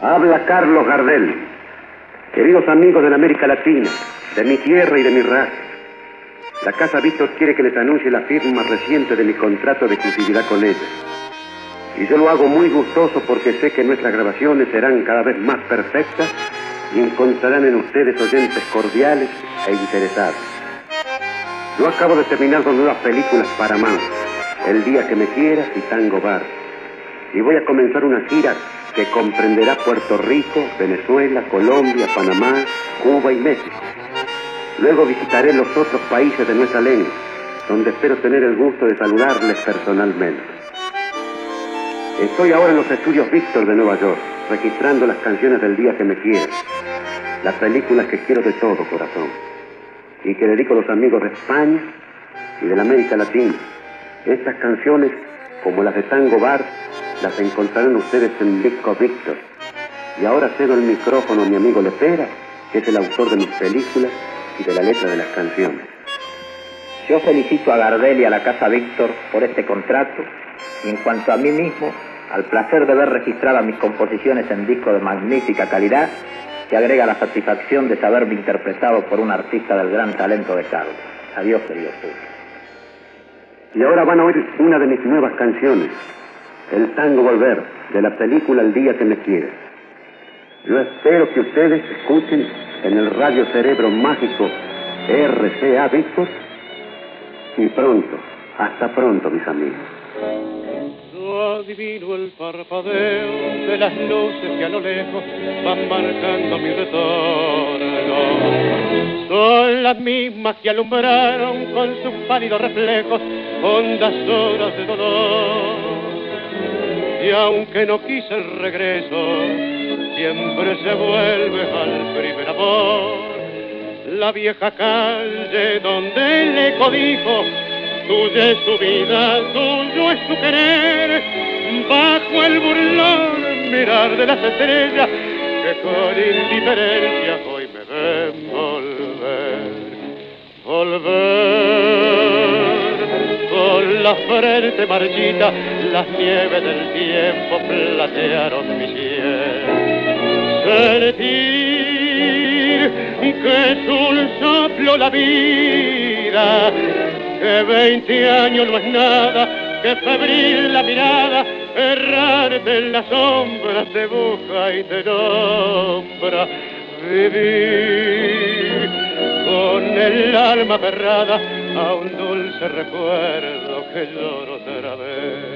Habla Carlos Gardel. Queridos amigos de la América Latina, de mi tierra y de mi raza, la Casa Víctor quiere que les anuncie la firma reciente de mi contrato de exclusividad con ella. Y yo lo hago muy gustoso porque sé que nuestras grabaciones serán cada vez más perfectas y encontrarán en ustedes oyentes cordiales e interesados. Yo acabo de terminar dos nuevas películas para más, El día que me quieras y Tango Bar. Y voy a comenzar una gira que comprenderá Puerto Rico, Venezuela, Colombia, Panamá, Cuba y México. Luego visitaré los otros países de nuestra lengua, donde espero tener el gusto de saludarles personalmente. Estoy ahora en los estudios Víctor de Nueva York, registrando las canciones del día que me quieras, las películas que quiero de todo corazón, y que dedico a los amigos de España y de la América Latina. Estas canciones, como las de Tango Bar, las encontrarán ustedes en Disco Víctor. Y ahora cedo el micrófono a mi amigo Lepera, que es el autor de mis películas y de la letra de las canciones. Yo felicito a Gardel y a la Casa Víctor por este contrato y en cuanto a mí mismo, al placer de ver registradas mis composiciones en disco de magnífica calidad, que agrega la satisfacción de saberme interpretado por un artista del gran talento de Carlos. Adiós, querido Y ahora van a oír una de mis nuevas canciones, el tango Volver, de la película El Día que me quieres. Yo espero que ustedes escuchen en el Radio Cerebro Mágico RCA Víctor y pronto, hasta pronto mis amigos. Yo adivino el parpadeo de las luces que a lo lejos van marcando mi retorno. Son las mismas que alumbraron con sus pálidos reflejos hondas horas de dolor y aunque no quise el regreso, siempre se vuelve al primer amor. La vieja calle donde el eco dijo, tuya es su vida, tuyo es su querer, bajo el burlón mirar de las estrellas que con indiferencia hoy me ven volver, volver con la frente marchita, las nieves del tiempo platearon mi cielo. Sentir que es un soplo la vida, que veinte años no es nada, que febril la mirada, errarte en las sombras te busca y te nombra. Vivir con el alma cerrada a un dulce recuerdo que lloro otra vez.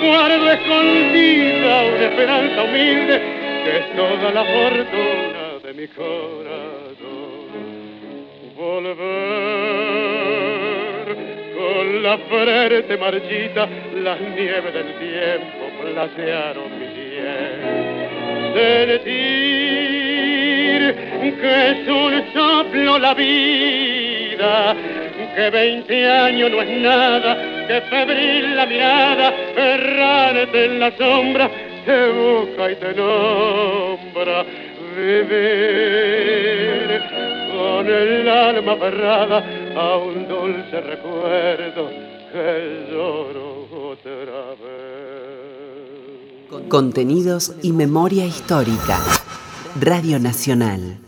guardo escondida una esperanza humilde que es toda la fortuna de mi corazón. Volver con la frente marchita, las nieves del tiempo placearon mi piel. que es un soplo la vida, que veinte años no es nada, que febril la mirada, errarte en la sombra, te busca y te nombra. Vivir con el alma aferrada a un dulce recuerdo que lloro otra vez. Contenidos y memoria histórica. Radio Nacional.